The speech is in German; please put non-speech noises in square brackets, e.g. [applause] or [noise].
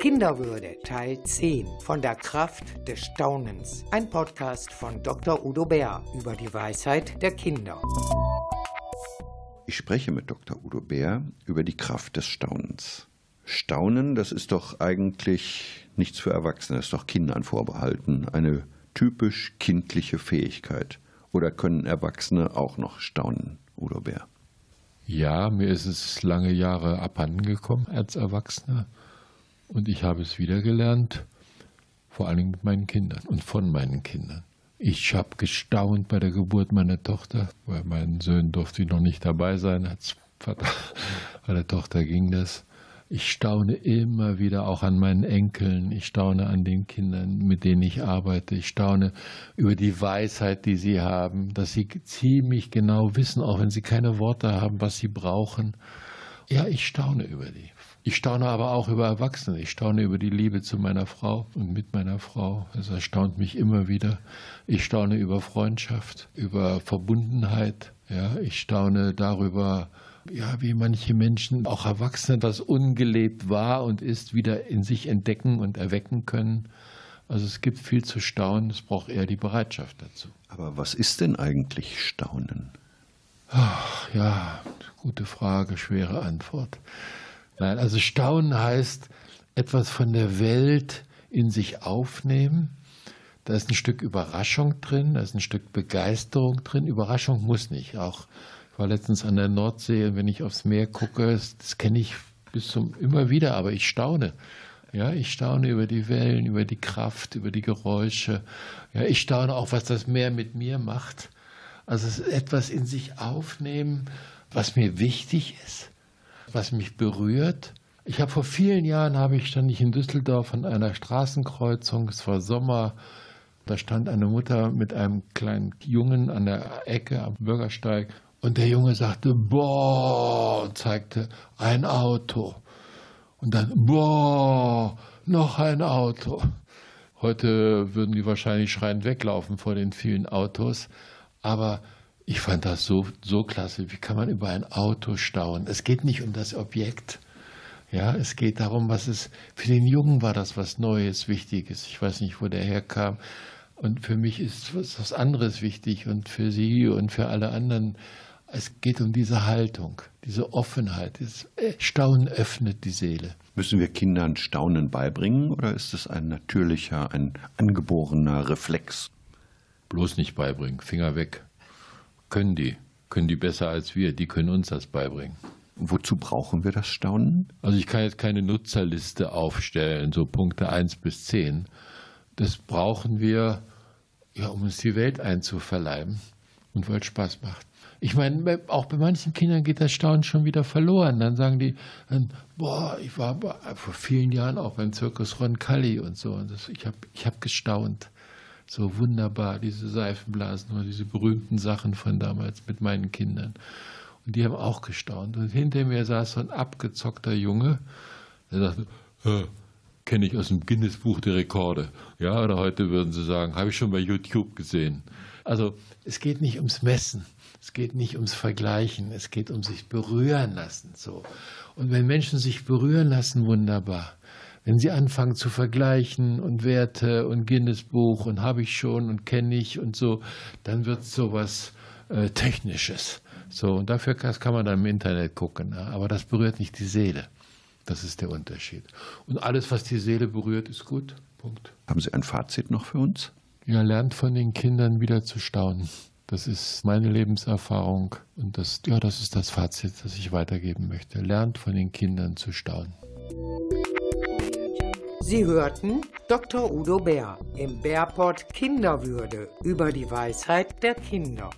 Kinderwürde Teil 10 von der Kraft des Staunens. Ein Podcast von Dr. Udo Bär über die Weisheit der Kinder. Ich spreche mit Dr. Udo Bär über die Kraft des Staunens. Staunen, das ist doch eigentlich nichts für Erwachsene, das ist doch Kindern vorbehalten. Eine typisch kindliche Fähigkeit. Oder können Erwachsene auch noch staunen, Udo Bär? Ja, mir ist es lange Jahre abhandengekommen als Erwachsener. Und ich habe es wieder gelernt, vor Dingen mit meinen Kindern und von meinen Kindern. Ich habe gestaunt bei der Geburt meiner Tochter, weil meinen Söhnen durfte ich noch nicht dabei sein als Vater. [laughs] Bei der Tochter ging das. Ich staune immer wieder auch an meinen Enkeln. Ich staune an den Kindern, mit denen ich arbeite. Ich staune über die Weisheit, die sie haben, dass sie ziemlich genau wissen, auch wenn sie keine Worte haben, was sie brauchen. Ja, ich staune über die. Ich staune aber auch über Erwachsene. Ich staune über die Liebe zu meiner Frau und mit meiner Frau. Es erstaunt mich immer wieder. Ich staune über Freundschaft, über Verbundenheit. Ja, ich staune darüber, ja, wie manche Menschen, auch Erwachsene, das ungelebt war und ist, wieder in sich entdecken und erwecken können. Also es gibt viel zu staunen, es braucht eher die Bereitschaft dazu. Aber was ist denn eigentlich Staunen? Ach, ja, gute Frage, schwere Antwort. Nein, also Staunen heißt etwas von der Welt in sich aufnehmen. Da ist ein Stück Überraschung drin, da ist ein Stück Begeisterung drin. Überraschung muss nicht. Auch ich war letztens an der Nordsee und wenn ich aufs Meer gucke, das kenne ich bis zum immer wieder, aber ich staune. Ja, ich staune über die Wellen, über die Kraft, über die Geräusche. Ja, ich staune auch, was das Meer mit mir macht. Also es ist etwas in sich aufnehmen, was mir wichtig ist was mich berührt. Ich habe vor vielen Jahren habe ich stand ich in Düsseldorf an einer Straßenkreuzung. Es war Sommer. Da stand eine Mutter mit einem kleinen Jungen an der Ecke am Bürgersteig und der Junge sagte boah und zeigte ein Auto und dann boah noch ein Auto. Heute würden die wahrscheinlich schreiend weglaufen vor den vielen Autos, aber ich fand das so, so klasse. Wie kann man über ein Auto staunen? Es geht nicht um das Objekt. Ja, es geht darum, was es, für den Jungen war das was Neues, Wichtiges. Ich weiß nicht, wo der herkam. Und für mich ist was, was anderes wichtig und für Sie und für alle anderen. Es geht um diese Haltung, diese Offenheit. Das Staunen öffnet die Seele. Müssen wir Kindern Staunen beibringen oder ist es ein natürlicher, ein angeborener Reflex? Bloß nicht beibringen, Finger weg können die. Können die besser als wir. Die können uns das beibringen. Wozu brauchen wir das Staunen? Also ich kann jetzt keine Nutzerliste aufstellen, so Punkte 1 bis 10. Das brauchen wir, ja, um uns die Welt einzuverleiben und weil es Spaß macht. Ich meine, auch bei manchen Kindern geht das Staunen schon wieder verloren. Dann sagen die, boah, ich war vor vielen Jahren auch beim Zirkus Roncalli und so. Und das, ich habe ich hab gestaunt so wunderbar, diese Seifenblasen oder diese berühmten Sachen von damals mit meinen Kindern. Und die haben auch gestaunt. Und hinter mir saß so ein abgezockter Junge, der sagte, kenne ich aus dem Guinness-Buch der Rekorde. Ja, oder heute würden sie sagen, habe ich schon bei YouTube gesehen. Also es geht nicht ums Messen, es geht nicht ums Vergleichen, es geht um sich berühren lassen. So. Und wenn Menschen sich berühren lassen, wunderbar. Wenn Sie anfangen zu vergleichen und Werte und Guinness-Buch und habe ich schon und kenne ich und so, dann wird es sowas äh, Technisches. So, und dafür kann man dann im Internet gucken. Ne? Aber das berührt nicht die Seele. Das ist der Unterschied. Und alles, was die Seele berührt, ist gut. Punkt. Haben Sie ein Fazit noch für uns? Ja, lernt von den Kindern wieder zu staunen. Das ist meine Lebenserfahrung und das, ja, das ist das Fazit, das ich weitergeben möchte. Lernt von den Kindern zu staunen. Sie hörten Dr. Udo Bär im Bärport Kinderwürde über die Weisheit der Kinder.